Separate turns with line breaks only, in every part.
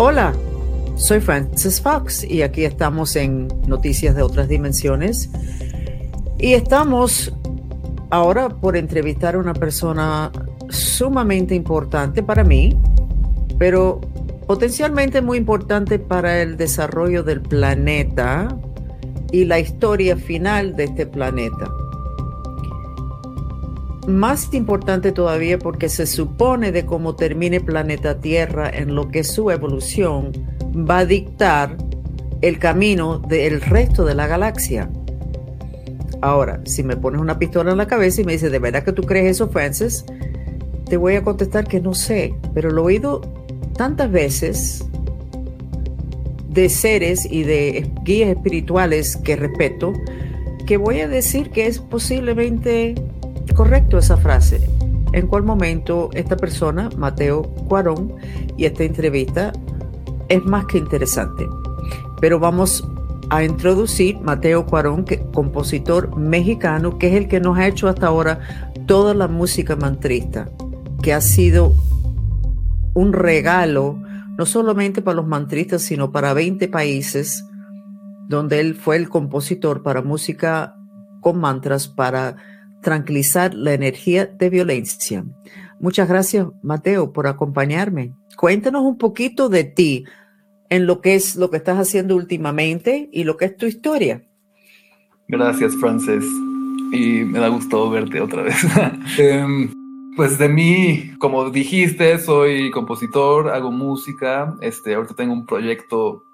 Hola, soy Francis Fox y aquí estamos en Noticias de otras Dimensiones. Y estamos ahora por entrevistar a una persona sumamente importante para mí, pero potencialmente muy importante para el desarrollo del planeta y la historia final de este planeta. Más importante todavía porque se supone de cómo termine planeta Tierra en lo que su evolución va a dictar el camino del resto de la galaxia. Ahora, si me pones una pistola en la cabeza y me dices, ¿de verdad que tú crees eso, Francis? Te voy a contestar que no sé, pero lo he oído tantas veces de seres y de guías espirituales que respeto, que voy a decir que es posiblemente correcto esa frase. En cuál momento esta persona, Mateo Cuarón, y esta entrevista es más que interesante. Pero vamos a introducir Mateo Cuarón, que, compositor mexicano, que es el que nos ha hecho hasta ahora toda la música mantrista, que ha sido un regalo no solamente para los mantristas, sino para 20 países, donde él fue el compositor para música con mantras para tranquilizar la energía de violencia. Muchas gracias, Mateo, por acompañarme. Cuéntanos un poquito de ti, en lo que es lo que estás haciendo últimamente y lo que es tu historia.
Gracias, Frances. Y me da gusto verte otra vez. Em, pues de mí, como dijiste, soy compositor, hago música. Este, ahorita tengo un proyecto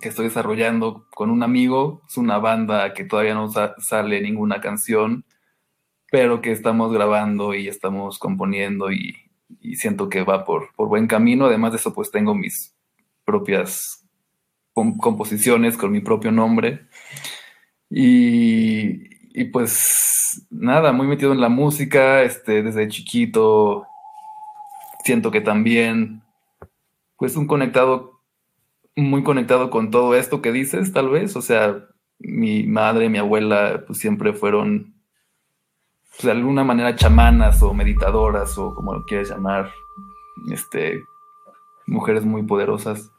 que estoy desarrollando con un amigo. Es una banda que todavía no sale ninguna canción, pero que estamos grabando y estamos componiendo y, siento que va por, por buen camino. Además de eso, pues tengo mis propias composiciones con mi propio nombre. Y, pues nada, muy metido en la música, este, desde chiquito siento que también, pues un conectado, muy conectado con todo esto que dices, tal vez, o sea, mi madre, mi abuela, pues siempre fueron, pues, de alguna manera chamanas o meditadoras o como lo quieras llamar, este, mujeres muy poderosas.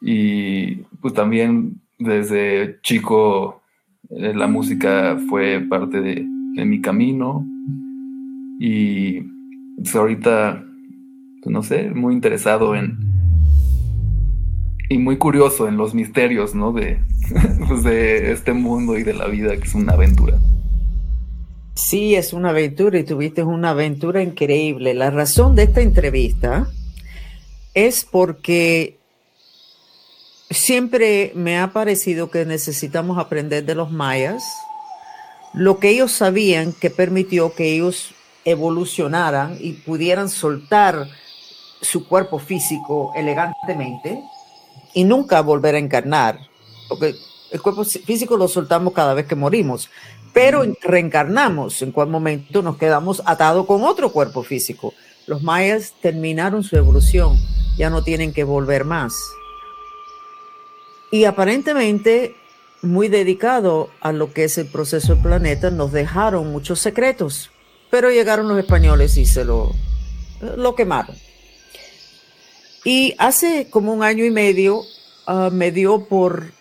Y pues también desde chico eh, la música fue parte de, mi camino. Y pues ahorita, pues, no sé, muy interesado en, y muy curioso en los misterios, ¿no? De, pues, de este mundo y de la vida, que es una aventura.
Sí, es una aventura y tuviste una aventura increíble. La razón de esta entrevista es porque siempre me ha parecido que necesitamos aprender de los mayas lo que ellos sabían que permitió que ellos evolucionaran y pudieran soltar su cuerpo físico elegantemente y nunca volver a encarnar. Porque el cuerpo físico lo soltamos cada vez que morimos, pero reencarnamos. En cual momento nos quedamos atados con otro cuerpo físico. Los mayas terminaron su evolución, ya no tienen que volver más y aparentemente muy dedicado a lo que es el proceso del planeta, nos dejaron muchos secretos, pero llegaron los españoles y se lo, lo quemaron. Y hace como un año y medio ah, me dio por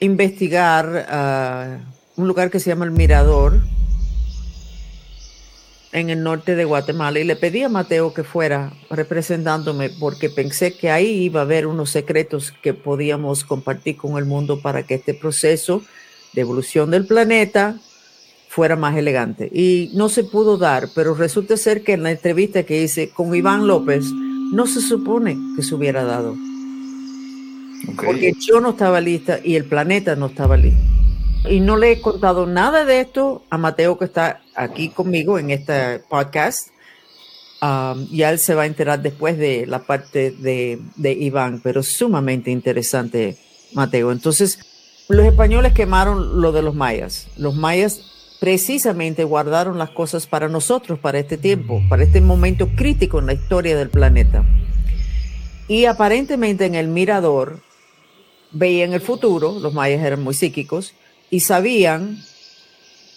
investigar ah, un lugar que se llama El Mirador, en el norte de Guatemala y le pedí a Mateo que fuera representándome porque pensé que ahí iba a haber unos secretos que podíamos compartir con el mundo para que este proceso de evolución del planeta fuera más elegante. Y no se pudo dar, pero resulta ser que en la entrevista que hice con Iván López no se supone que se hubiera dado. Porque yo no estaba lista y el planeta no estaba listo. Y no le he contado nada de esto a Mateo que está aquí conmigo en este podcast. Um, ya él se va a enterar después de la parte de, de Iván, pero sumamente interesante, Mateo. Entonces, los españoles quemaron lo de los mayas. Los mayas precisamente guardaron las cosas para nosotros, para este tiempo, para este momento crítico en la historia del planeta. Y aparentemente en el mirador veían el futuro, los mayas eran muy psíquicos, y sabían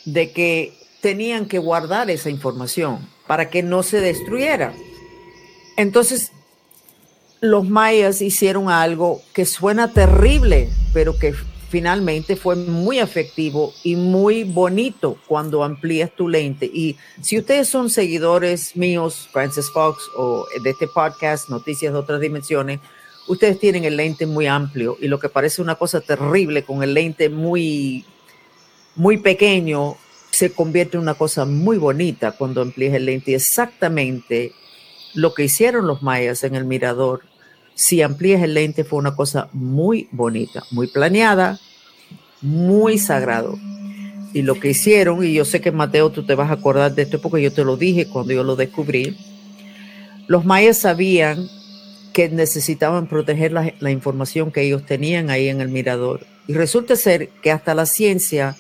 de que tenían que guardar esa información para que no se destruyera. Entonces, los mayas hicieron algo que suena terrible, pero que finalmente fue muy efectivo y muy bonito cuando amplías tu lente. Y si ustedes son seguidores míos, Francis Fox, o de este podcast, Noticias de otras dimensiones, ustedes tienen el lente muy amplio y lo que parece una cosa terrible con el lente muy, muy pequeño se convierte en una cosa muy bonita cuando amplías el lente. Y exactamente lo que hicieron los mayas en el mirador, si amplías el lente, fue una cosa muy bonita, muy planeada, muy sagrado. Y lo que hicieron, y yo sé que Mateo, tú te vas a acordar de esto porque yo te lo dije cuando yo lo descubrí, los mayas sabían que necesitaban proteger la, información que ellos tenían ahí en el mirador. Y resulta ser que hasta la ciencia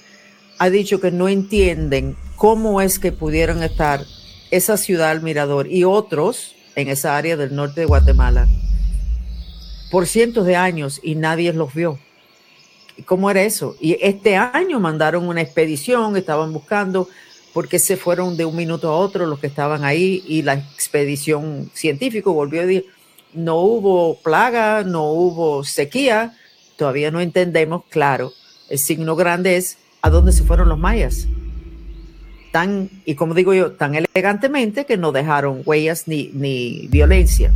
ha dicho que no entienden cómo es que pudieron estar esa ciudad al mirador y otros en esa área del norte de Guatemala por cientos de años y nadie los vio. ¿Cómo era eso? Y este año mandaron una expedición, estaban buscando porque se fueron de un minuto a otro los que estaban ahí y la expedición científica volvió a decir, no hubo plaga, no hubo sequía, todavía no entendemos, claro, el signo grande es a dónde se fueron los mayas. Tan, y como digo yo, tan elegantemente que no dejaron huellas ni, ni violencia.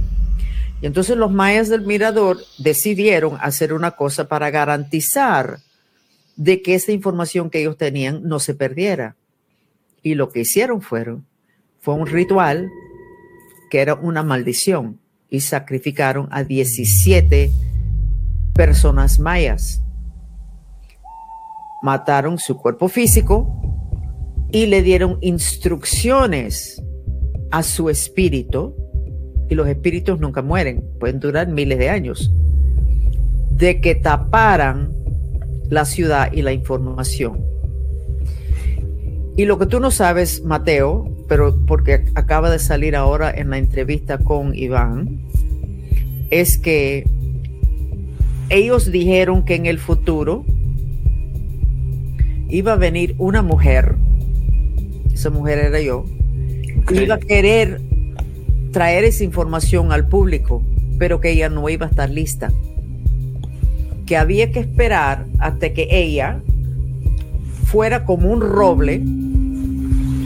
Y entonces los mayas del mirador decidieron hacer una cosa para garantizar de que esa información que ellos tenían no se perdiera. Y lo que hicieron fueron, fue un ritual que era una maldición y sacrificaron a 17 personas mayas mataron su cuerpo físico y le dieron instrucciones a su espíritu, y los espíritus nunca mueren, pueden durar miles de años, de que taparan la ciudad y la información. Y lo que tú no sabes, Mateo, pero porque acaba de salir ahora en la entrevista con Iván, es que ellos dijeron que en el futuro iba a venir una mujer, esa mujer era yo, iba a querer traer esa información al público, pero que ella no iba a estar lista. Que había que esperar hasta que ella fuera como un roble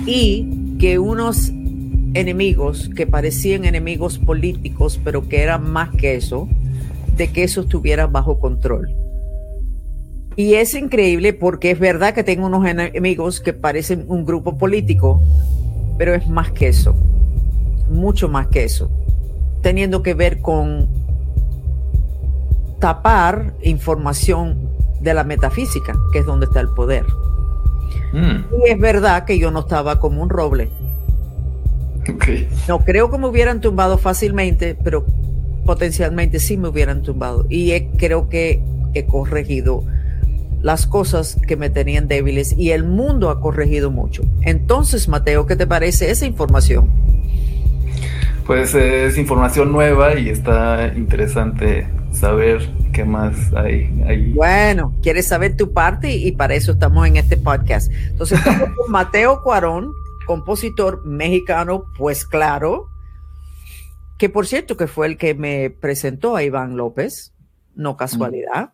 y que unos enemigos que parecían enemigos políticos, pero que eran más que eso, de que eso estuviera bajo control. Y es increíble porque es verdad que tengo unos enemigos que parecen un grupo político, pero es más que eso, mucho más que eso, teniendo que ver con tapar información de la metafísica, que es donde está el poder. Mm. Y es verdad que yo no estaba como un roble. No creo que me hubieran tumbado fácilmente, pero potencialmente sí me hubieran tumbado. Y creo que he corregido las cosas que me tenían débiles y el mundo ha corregido mucho. Entonces, Mateo, ¿qué te parece esa información?
Pues es información nueva y está interesante saber qué más hay.
Bueno, quieres saber tu parte y para eso estamos en este podcast. Entonces, estamos con Mateo Cuarón, compositor mexicano, pues claro, que por cierto que fue el que me presentó a Iván López, no casualidad.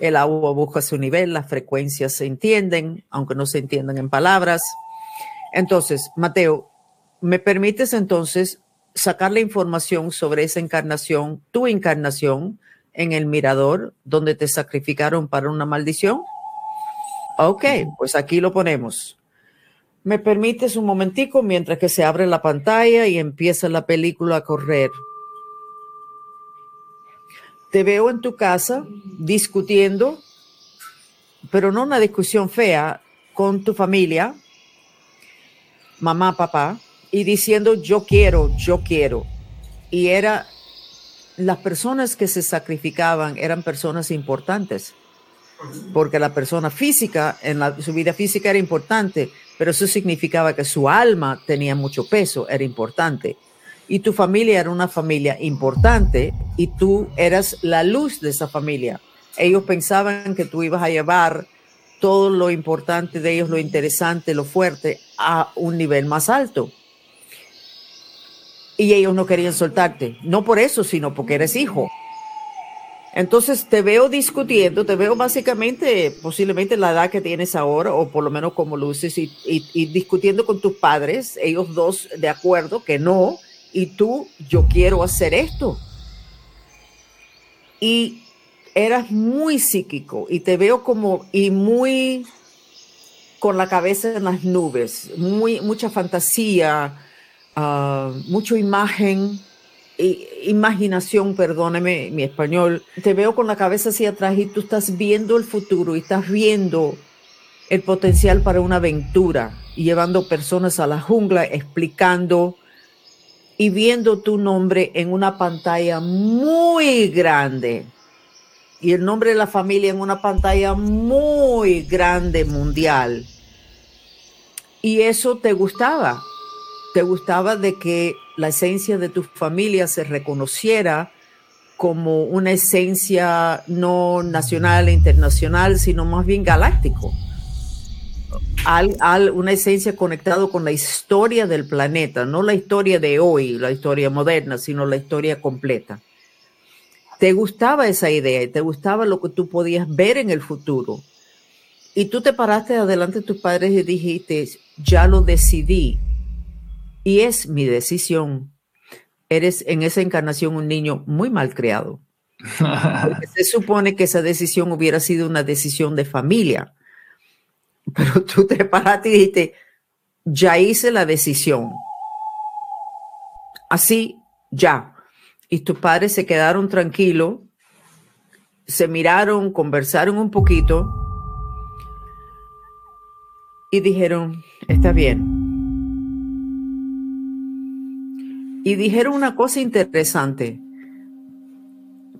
El agua busca su nivel, las frecuencias se entienden, aunque no se entiendan en palabras. Entonces, Mateo, ¿me permites entonces sacar la información sobre esa encarnación, tu encarnación en el mirador donde te sacrificaron para una maldición? Ok, pues aquí lo ponemos. ¿Me permites un momentico mientras que se abre la pantalla y empieza la película a correr? te veo en tu casa discutiendo, pero no una discusión fea, con tu familia, mamá, papá, y diciendo yo quiero, yo quiero. Y era, las personas que se sacrificaban eran personas importantes, porque la persona física, en su vida física era importante, pero eso significaba que su alma tenía mucho peso, era importante y tu familia era una familia importante y tú eras la luz de esa familia. Ellos pensaban que tú ibas a llevar todo lo importante de ellos, lo interesante, lo fuerte, a un nivel más alto. Y ellos no querían soltarte. No por eso, sino porque eres hijo. Entonces te veo discutiendo, te veo básicamente, posiblemente la edad que tienes ahora, o por lo menos como luces, y, y, discutiendo con tus padres, ellos dos de acuerdo que no, y tú, yo quiero hacer esto. Y eras muy psíquico, y te veo como, y muy con la cabeza en las nubes, muy, mucha fantasía, uh, mucha imagen, imaginación, perdóneme mi español, te veo con la cabeza hacia atrás y tú estás viendo el futuro y estás viendo el potencial para una aventura y llevando personas a la jungla, explicando y viendo tu nombre en una pantalla muy grande. Y el nombre de la familia en una pantalla muy grande mundial. Y eso te gustaba, te gustaba de que la esencia de tu familia se reconociera como una esencia no nacional e internacional, sino más bien galáctico. Al, una esencia conectada con la historia del planeta, no la historia de hoy, la historia moderna, sino la historia completa. Te gustaba esa idea y te gustaba lo que tú podías ver en el futuro. Y tú te paraste adelante de tus padres y dijiste, ya lo decidí, y es mi decisión. Eres en esa encarnación un niño muy mal creado. se supone que esa decisión hubiera sido una decisión de familia. Pero tú te paraste y dijiste, ya hice la decisión. Así, ya. Y tus padres se quedaron tranquilos, se miraron, conversaron un poquito y dijeron, está bien, Y dijeron una cosa interesante,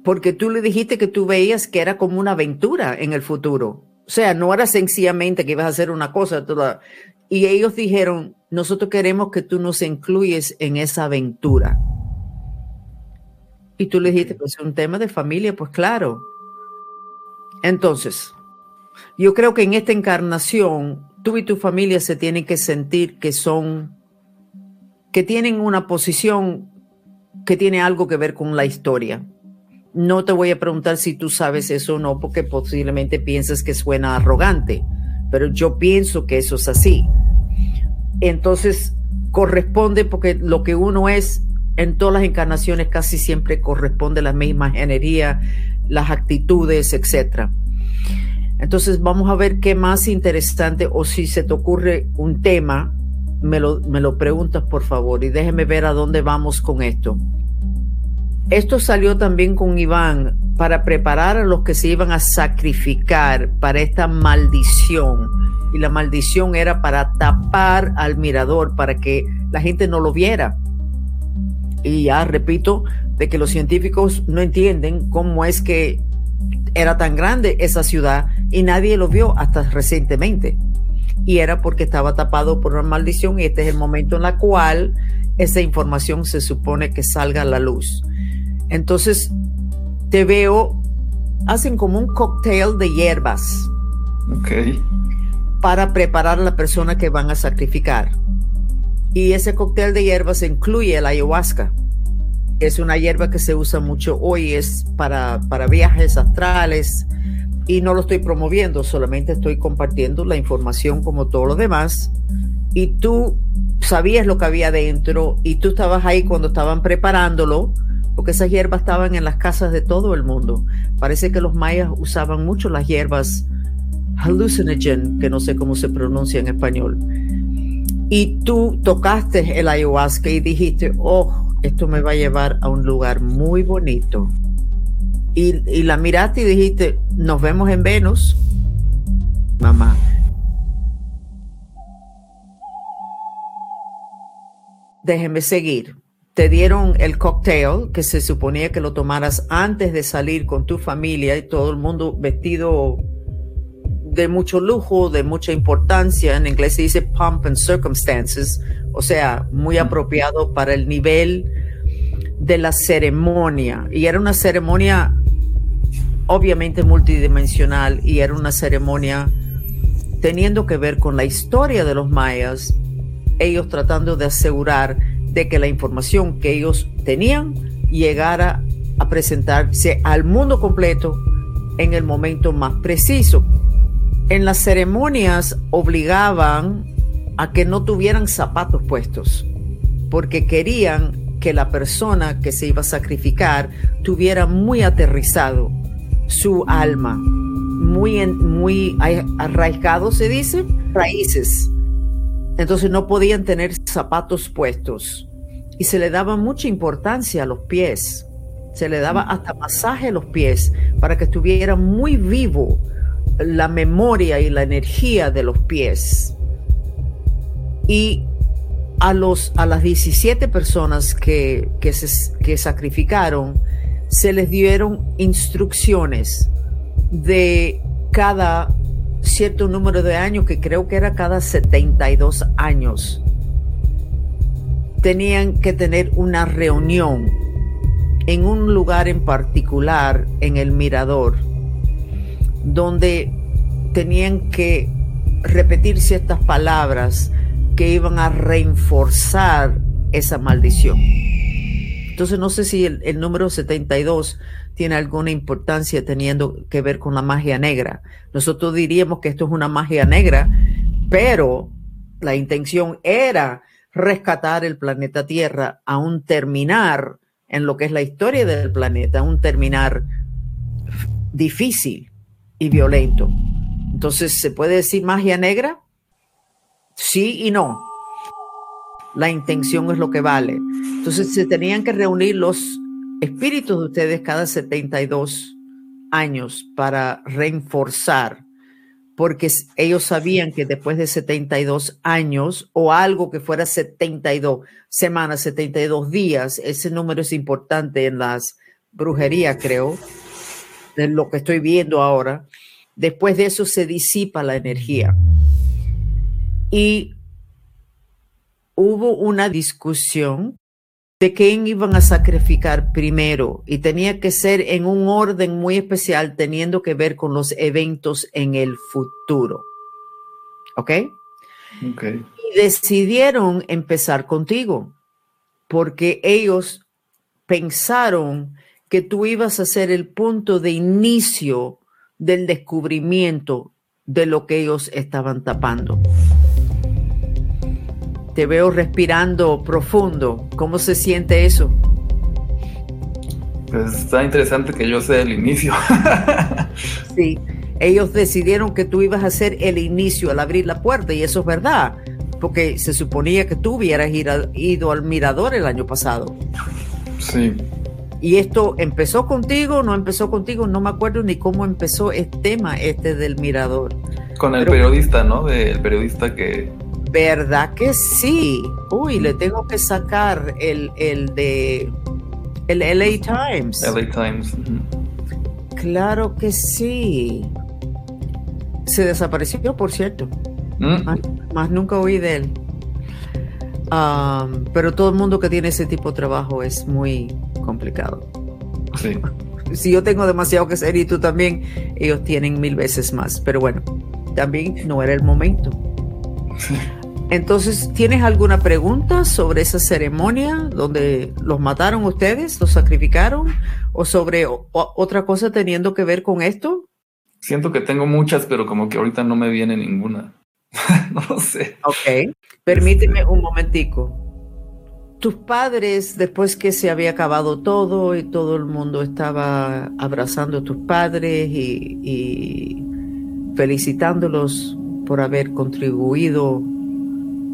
porque tú le dijiste que tú veías que era como una aventura en el futuro. O sea, no era sencillamente que ibas a hacer una cosa. Toda. Y ellos dijeron, nosotros queremos que tú nos incluyes en esa aventura. Y tú le dijiste, pues es un tema de familia, pues claro. Entonces, yo creo que en esta encarnación, tú y tu familia se tienen que sentir que son que tienen una posición que tiene algo que ver con la historia. No te voy a preguntar si tú sabes eso o no, porque posiblemente piensas que suena arrogante, pero yo pienso que eso es así. Entonces, corresponde porque lo que uno es en todas las encarnaciones casi siempre corresponde a la misma energía, las actitudes, etc. Entonces, vamos a ver qué más interesante o si se te ocurre un tema me lo, me lo preguntas por favor y déjeme ver a dónde vamos con esto. Esto salió también con Iván para preparar a los que se iban a sacrificar para esta maldición. Y la maldición era para tapar al mirador, para que la gente no lo viera. Y ya repito, de que los científicos no entienden cómo es que era tan grande esa ciudad y nadie lo vio hasta recientemente y era porque estaba tapado por una maldición y este es el momento en el cual esa información se supone que salga a la luz. Entonces, te veo, hacen como un cóctel de hierbas. Para preparar a la persona que van a sacrificar. Y ese cóctel de hierbas incluye la ayahuasca. Es una hierba que se usa mucho hoy, es para, para viajes astrales, y no lo estoy promoviendo, solamente estoy compartiendo la información como todo lo demás. Y tú sabías lo que había dentro y tú estabas ahí cuando estaban preparándolo, porque esas hierbas estaban en las casas de todo el mundo. Parece que los mayas usaban mucho las hierbas hallucinogen, que no sé cómo se pronuncia en español. Y tú tocaste el ayahuasca y dijiste, oh, esto me va a llevar a un lugar muy bonito y, la miraste y dijiste, nos vemos en Venus, mamá. Déjeme seguir. Te dieron el cocktail que se suponía que lo tomaras antes de salir con tu familia y todo el mundo vestido de mucho lujo, de mucha importancia. En inglés se dice pump and circumstances, o sea, muy apropiado para el nivel de la ceremonia. Y era una ceremonia obviamente multidimensional y era una ceremonia teniendo que ver con la historia de los mayas, ellos tratando de asegurar de que la información que ellos tenían llegara a presentarse al mundo completo en el momento más preciso. En las ceremonias obligaban a que no tuvieran zapatos puestos, porque querían que la persona que se iba a sacrificar tuviera muy aterrizado su alma, muy, muy arraigado, se dice, raíces. Entonces no podían tener zapatos puestos y se le daba mucha importancia a los pies. Se le daba hasta masaje a los pies para que estuviera muy vivo la memoria y la energía de los pies. Y a, los, a las 17 personas que, que, se, que sacrificaron, se les dieron instrucciones de cada cierto número de años, que creo que era cada 72 años, tenían que tener una reunión en un lugar en particular, en el mirador, donde tenían que repetir ciertas palabras que iban a reforzar esa maldición. Entonces no sé si el, el número 72 tiene alguna importancia teniendo que ver con la magia negra. Nosotros diríamos que esto es una magia negra, pero la intención era rescatar el planeta Tierra a un terminar en lo que es la historia del planeta, un terminar difícil y violento. Entonces, ¿se puede decir magia negra? Sí y no. La intención es lo que vale. Entonces, se tenían que reunir los espíritus de ustedes cada 72 años para reforzar, porque ellos sabían que después de 72 años o algo que fuera 72 semanas, 72 días, ese número es importante en las brujerías, creo, de lo que estoy viendo ahora. Después de eso se disipa la energía. Y hubo una discusión de quién iban a sacrificar primero y tenía que ser en un orden muy especial teniendo que ver con los eventos en el futuro. ¿Ok?
Ok.
Y decidieron empezar contigo porque ellos pensaron que tú ibas a ser el punto de inicio del descubrimiento de lo que ellos estaban tapando. Te veo respirando profundo. ¿Cómo se siente eso?
Pues está interesante que yo sea el inicio.
sí, ellos decidieron que tú ibas a ser el inicio al abrir la puerta y eso es verdad, porque se suponía que tú hubieras ido al mirador el año pasado.
Sí.
Y esto empezó contigo, no empezó contigo, no me acuerdo ni cómo empezó el tema este del mirador.
Con el periodista, ¿no? Del periodista que
¿Verdad que sí? Uy, le tengo que sacar el, el de el LA Times.
LA Times.
Claro que sí. Se desapareció, por cierto. Mm. Más, nunca oí de él. pero todo el mundo que tiene ese tipo de trabajo es muy complicado.
Sí.
si yo tengo demasiado que hacer y tú también, ellos tienen mil veces más. Pero bueno, también no era el momento. Entonces, ¿tienes alguna pregunta sobre esa ceremonia donde los mataron ustedes, los sacrificaron? ¿O sobre otra cosa teniendo que ver con esto?
Siento que tengo muchas, pero como que ahorita no me viene ninguna. no lo sé.
Ok, permíteme un momentico. Tus padres, después que se había acabado todo y todo el mundo estaba abrazando a tus padres y, y felicitándolos por haber contribuido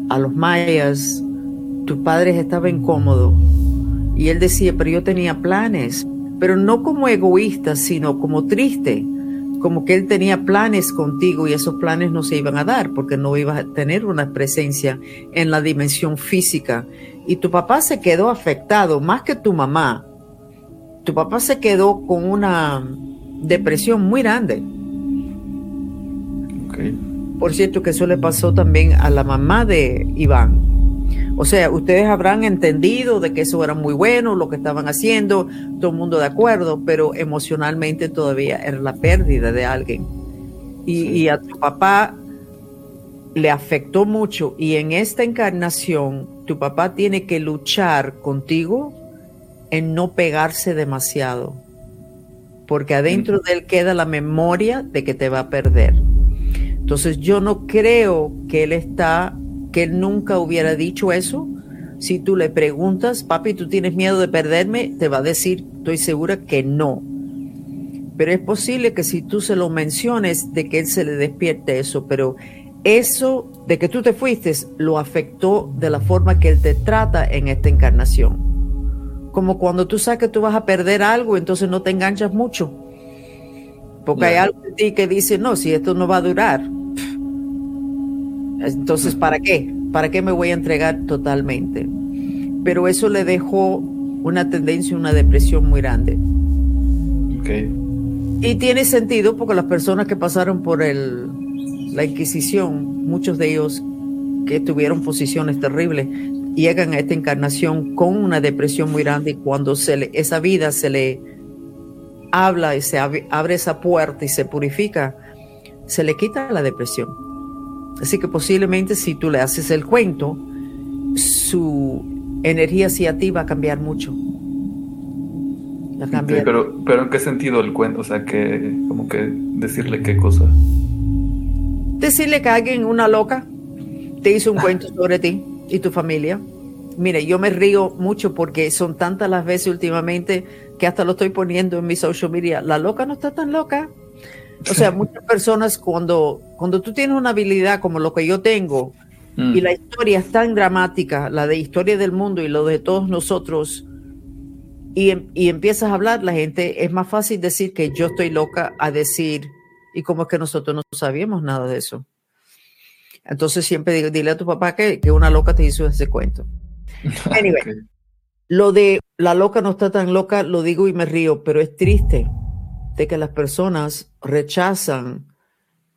a los mayas, tus padres estaban incómodos. Y él decía, pero yo tenía planes, pero no como egoísta, sino como triste, como que él tenía planes contigo y esos planes no se iban a dar porque no ibas a tener una presencia en la dimensión física. Y tu papá se quedó afectado, más que tu mamá. Tu papá se quedó con una depresión muy grande. Por cierto, que eso le pasó también a la mamá de Iván. O sea, ustedes habrán entendido de que eso era muy bueno, lo que estaban haciendo, todo el mundo de acuerdo, pero emocionalmente todavía era la pérdida de alguien. Y, y a tu papá le afectó mucho y en esta encarnación tu papá tiene que luchar contigo en no pegarse demasiado, porque adentro de él queda la memoria de que te va a perder. Entonces yo no creo que él está, que él nunca hubiera dicho eso. Si tú le preguntas, papi, ¿tú tienes miedo de perderme? Te va a decir, estoy segura que no. Pero es posible que si tú se lo menciones, de que él se le despierte eso, pero eso de que tú te fuiste lo afectó de la forma que él te trata en esta encarnación. Como cuando tú sabes que tú vas a perder algo, entonces no te enganchas mucho. Porque hay algo en ti que dice, no, si esto no va a durar, entonces, ¿para qué? ¿Para qué me voy a entregar totalmente? Pero eso le dejó una tendencia, una depresión muy grande. Y tiene sentido porque las personas que pasaron por el, la Inquisición, muchos de ellos que tuvieron posiciones terribles, llegan a esta encarnación con una depresión muy grande y cuando se le, esa vida se le habla y se abre, esa puerta y se purifica, se le quita la depresión. Así que posiblemente si tú le haces el cuento, su energía hacia ti va a cambiar mucho.
pero, pero ¿en qué sentido el cuento? O sea, que como que decirle qué cosa.
Decirle que alguien, una loca, te hizo un cuento sobre ti y tu familia. Mire, yo me río mucho porque son tantas las veces últimamente que hasta lo estoy poniendo en mi social media. La loca no está tan loca. O sea, muchas personas cuando, cuando tú tienes una habilidad como lo que yo tengo y mm. la historia es tan dramática, la de historia del mundo y lo de todos nosotros, y, em, y empiezas a hablar, la gente es más fácil decir que yo estoy loca a decir, y como es que nosotros no sabíamos nada de eso. Entonces siempre digo, dile a tu papá que, que una loca te hizo ese cuento. Anyway, lo de la loca no está tan loca, lo digo y me río, pero es triste de que las personas rechazan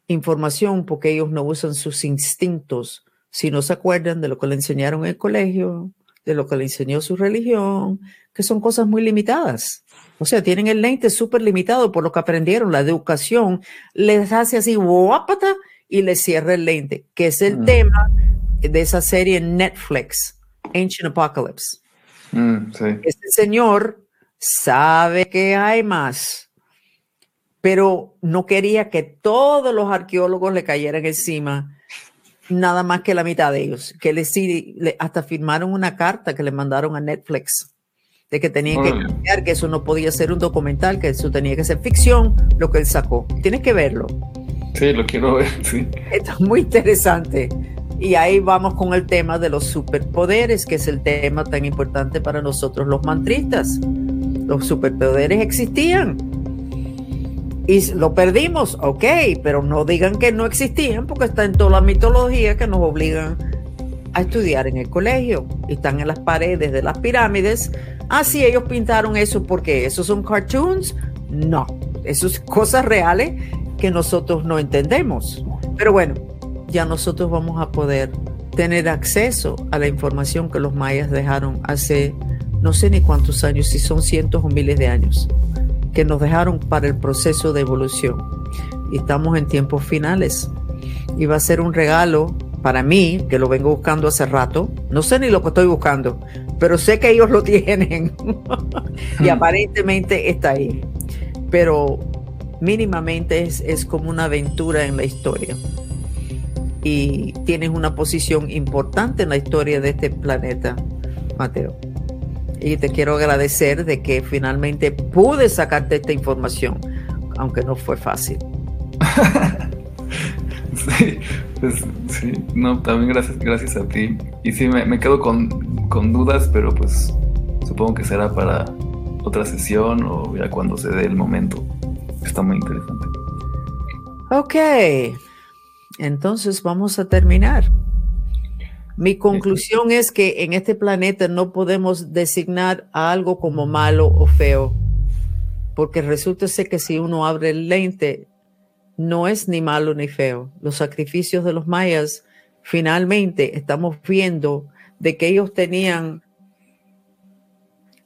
información porque ellos no usan sus instintos, si no se acuerdan de lo que le enseñaron en el colegio, de lo que le enseñó su religión, que son cosas muy limitadas. O sea, tienen el lente súper limitado por lo que aprendieron. La educación les hace así, guapata, y les cierra el lente, que es el mm. tema de esa serie Netflix, Ancient Apocalypse. Mm, este señor sabe que hay más, pero no quería que todos los arqueólogos le cayeran encima, nada más que la mitad de ellos, que le, hasta firmaron una carta que le mandaron a Netflix de que tenía que cambiar, que eso no podía ser un documental, que eso tenía que ser ficción, lo que él sacó. Tienes que verlo.
Sí, lo quiero ver, sí.
Esto es muy interesante. Y ahí vamos con el tema de los superpoderes, que es el tema tan importante para nosotros los mantristas. Los superpoderes existían. Y lo perdimos, ok, pero no digan que no existían porque está en toda la mitología que nos obligan a estudiar en el colegio. Están en las paredes de las pirámides. Ah, sí, ellos pintaron eso porque esos son cartoons. No, eso es cosas reales que nosotros no entendemos. Pero bueno, ya nosotros vamos a poder tener acceso a la información que los mayas dejaron hace no sé ni cuántos años, si son cientos o miles de años, que nos dejaron para el proceso de evolución. Y estamos en tiempos finales. Y va a ser un regalo para mí, que lo vengo buscando hace rato. No sé ni lo que estoy buscando, pero sé que ellos lo tienen. y aparentemente está ahí. Pero mínimamente es, es como una aventura en la historia y tienes una posición importante en la historia de este planeta, Mateo. Y te quiero agradecer de que finalmente pude sacarte esta información, aunque no fue fácil.
sí, pues, sí, no, también gracias, gracias a ti. Y sí, me, me quedo con, con, dudas, pero pues supongo que será para otra sesión o ya cuando se dé el momento. Está muy interesante.
Ok, entonces vamos a terminar. Mi conclusión es que en este planeta no podemos designar a algo como malo o feo, porque resulta ser que si uno abre el lente, no es ni malo ni feo. Los sacrificios de los mayas, finalmente estamos viendo de que ellos tenían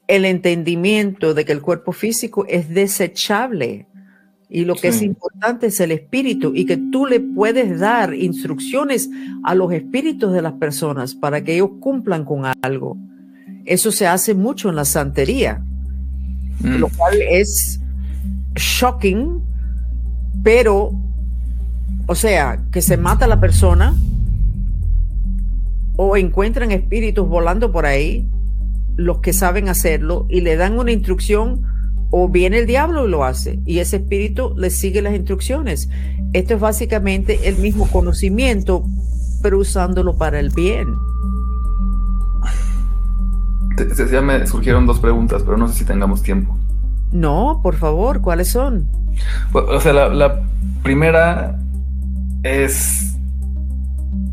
el entendimiento de que el cuerpo físico es desechable Y lo que es importante es el espíritu y que tú le puedes dar instrucciones a los espíritus de las personas para que ellos cumplan con algo. Eso se hace mucho en la santería, mm. lo cual es shocking, pero, o sea, que se mata la persona o encuentran espíritus volando por ahí, los que saben hacerlo, y le dan una instrucción o viene el diablo y lo hace, y ese espíritu le sigue las instrucciones. Esto es básicamente el mismo conocimiento, pero usándolo para el bien.
Ya me surgieron dos preguntas, pero no sé si tengamos tiempo.
No, por favor, ¿cuáles son?
O sea, la, la primera es,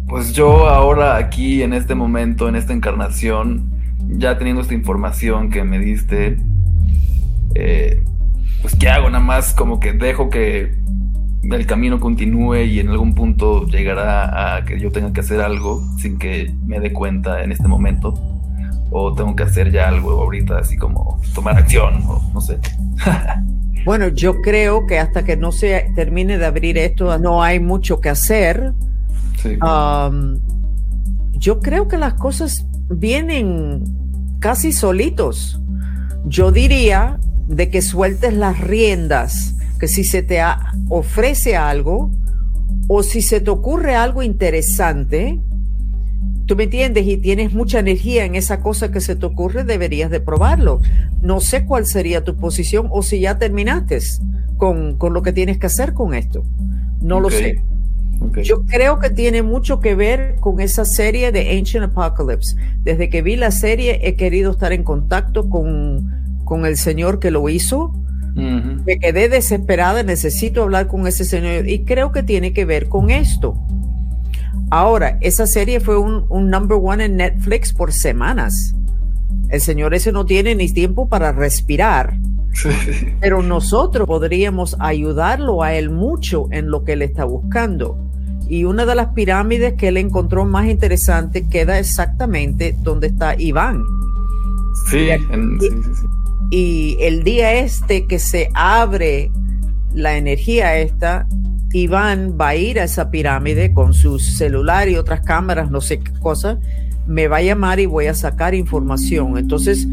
pues yo ahora aquí, en este momento, en esta encarnación, ya teniendo esta información que me diste, eh, pues ¿qué hago? Nada más como que dejo que el camino continúe y en algún punto llegará a que yo tenga que hacer algo sin que me dé cuenta en este momento. O tengo que hacer ya algo ahorita, así como tomar acción, o no sé.
bueno, yo creo que hasta que no se termine de abrir esto, no hay mucho que hacer. Um, yo creo que las cosas vienen casi solitos. Yo diría de que sueltes las riendas, que si se te ofrece algo o si se te ocurre algo interesante, tú me entiendes y tienes mucha energía en esa cosa que se te ocurre, deberías de probarlo. No sé cuál sería tu posición o si ya terminaste con, lo que tienes que hacer con esto. No lo sé. Yo creo que tiene mucho que ver con esa serie de Ancient Apocalypse. Desde que vi la serie he querido estar en contacto con con el señor que lo hizo. Me quedé desesperada, necesito hablar con ese señor y creo que tiene que ver con esto. Ahora, esa serie fue un, number one en Netflix por semanas. El señor ese no tiene ni tiempo para respirar. Pero nosotros podríamos ayudarlo a él mucho en lo que él está buscando. Y una de las pirámides que él encontró más interesante queda exactamente donde está Iván.
Sí, sí, sí,
y el día este que se abre la energía esta, Iván va a ir a esa pirámide con su celular y otras cámaras, no sé qué cosa, me va a llamar y voy a sacar información. Entonces,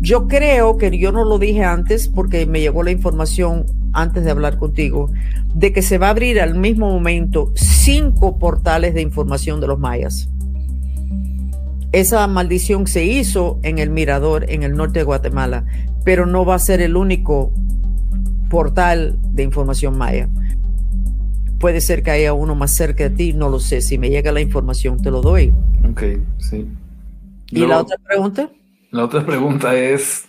yo creo que yo no lo dije antes porque me llegó la información antes de hablar contigo, de que se va a abrir al mismo momento cinco portales de información de los mayas. Esa maldición se hizo en el Mirador, en el norte de Guatemala, pero no va a ser el único portal de información maya. Puede ser que haya uno más cerca de ti, no lo sé. Si me llega la información, te lo doy.
Ok, sí.
¿Y la otra pregunta?
La otra pregunta es,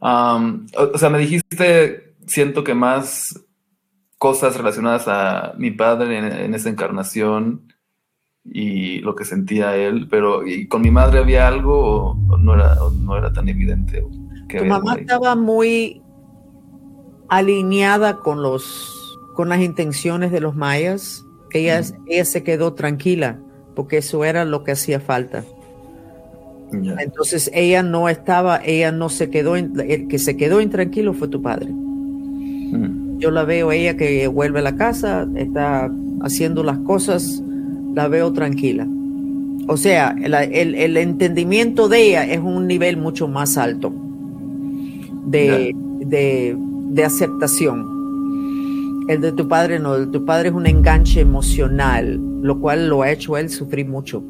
um, o, sea, me dijiste, siento que más cosas relacionadas a mi padre en, en esa encarnación y lo que sentía él, pero ¿y con mi madre había algo o no era, no era tan evidente?
tu mamá estaba muy alineada con los con las intenciones de los mayas. Ella, ella se quedó tranquila porque eso era lo que hacía falta. Entonces ella no estaba, ella no se quedó, el que se quedó intranquilo fue tu padre. Yo la veo ella que vuelve a la casa, está haciendo las cosas la veo tranquila. O sea, el, entendimiento de ella es un nivel mucho más alto de, de, aceptación. El de tu padre no, el de tu padre es un enganche emocional, lo cual lo ha hecho él sufrir mucho.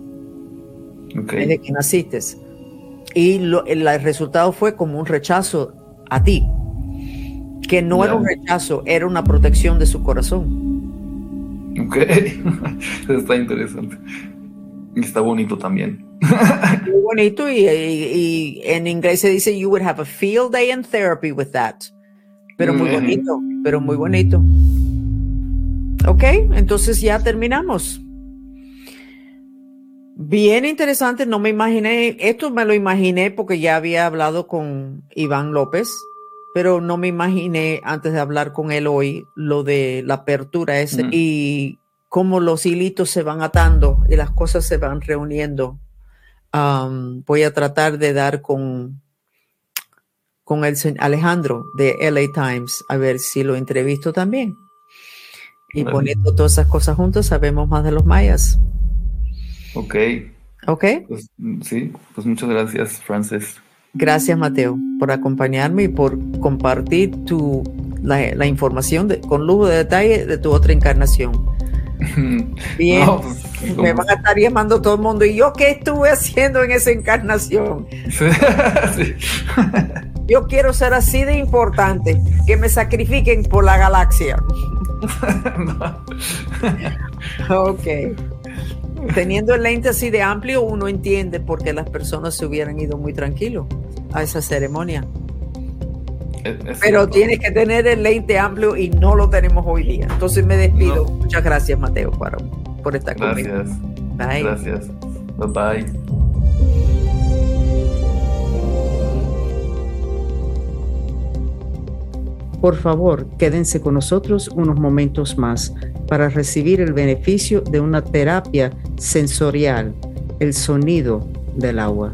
Desde que naciste. Y el, resultado fue como un rechazo a ti, que no era un rechazo, era una protección de su corazón.
Ok, está interesante. Y está bonito también.
Muy bonito y, en inglés se dice you would have a field day in therapy with that. Pero muy bonito, pero muy bonito. Ok, entonces ya terminamos. Bien interesante, no me imaginé, esto me lo imaginé porque ya había hablado con Iván López pero no me imaginé antes de hablar con él hoy lo de la apertura ese y cómo los hilitos se van atando y las cosas se van reuniendo. voy a tratar de dar con, con el Alejandro de LA Times, a ver si lo entrevisto también. Y poniendo todas esas cosas juntos, sabemos más de los mayas.
Ok.
Ok.
Pues, sí, pues muchas gracias, Frances.
Gracias, Mateo, por acompañarme y por compartir tu, la, información con lujo de detalle de tu otra encarnación. Bien, pues, me van a estar llamando todo el mundo. ¿Y yo qué estuve haciendo en esa encarnación? Yo quiero ser así de importante, que me sacrifiquen por la galaxia. ok. Teniendo el lente así de amplio, uno entiende por qué las personas se hubieran ido muy tranquilos a esa ceremonia. Pero tienes que tener el lente amplio y no lo tenemos hoy día. Entonces me despido. Muchas gracias, Mateo, por, por estar
conmigo. Bye. Gracias. Bye bye.
Por favor, quédense con nosotros unos momentos más para recibir el beneficio de una terapia sensorial, el sonido del agua.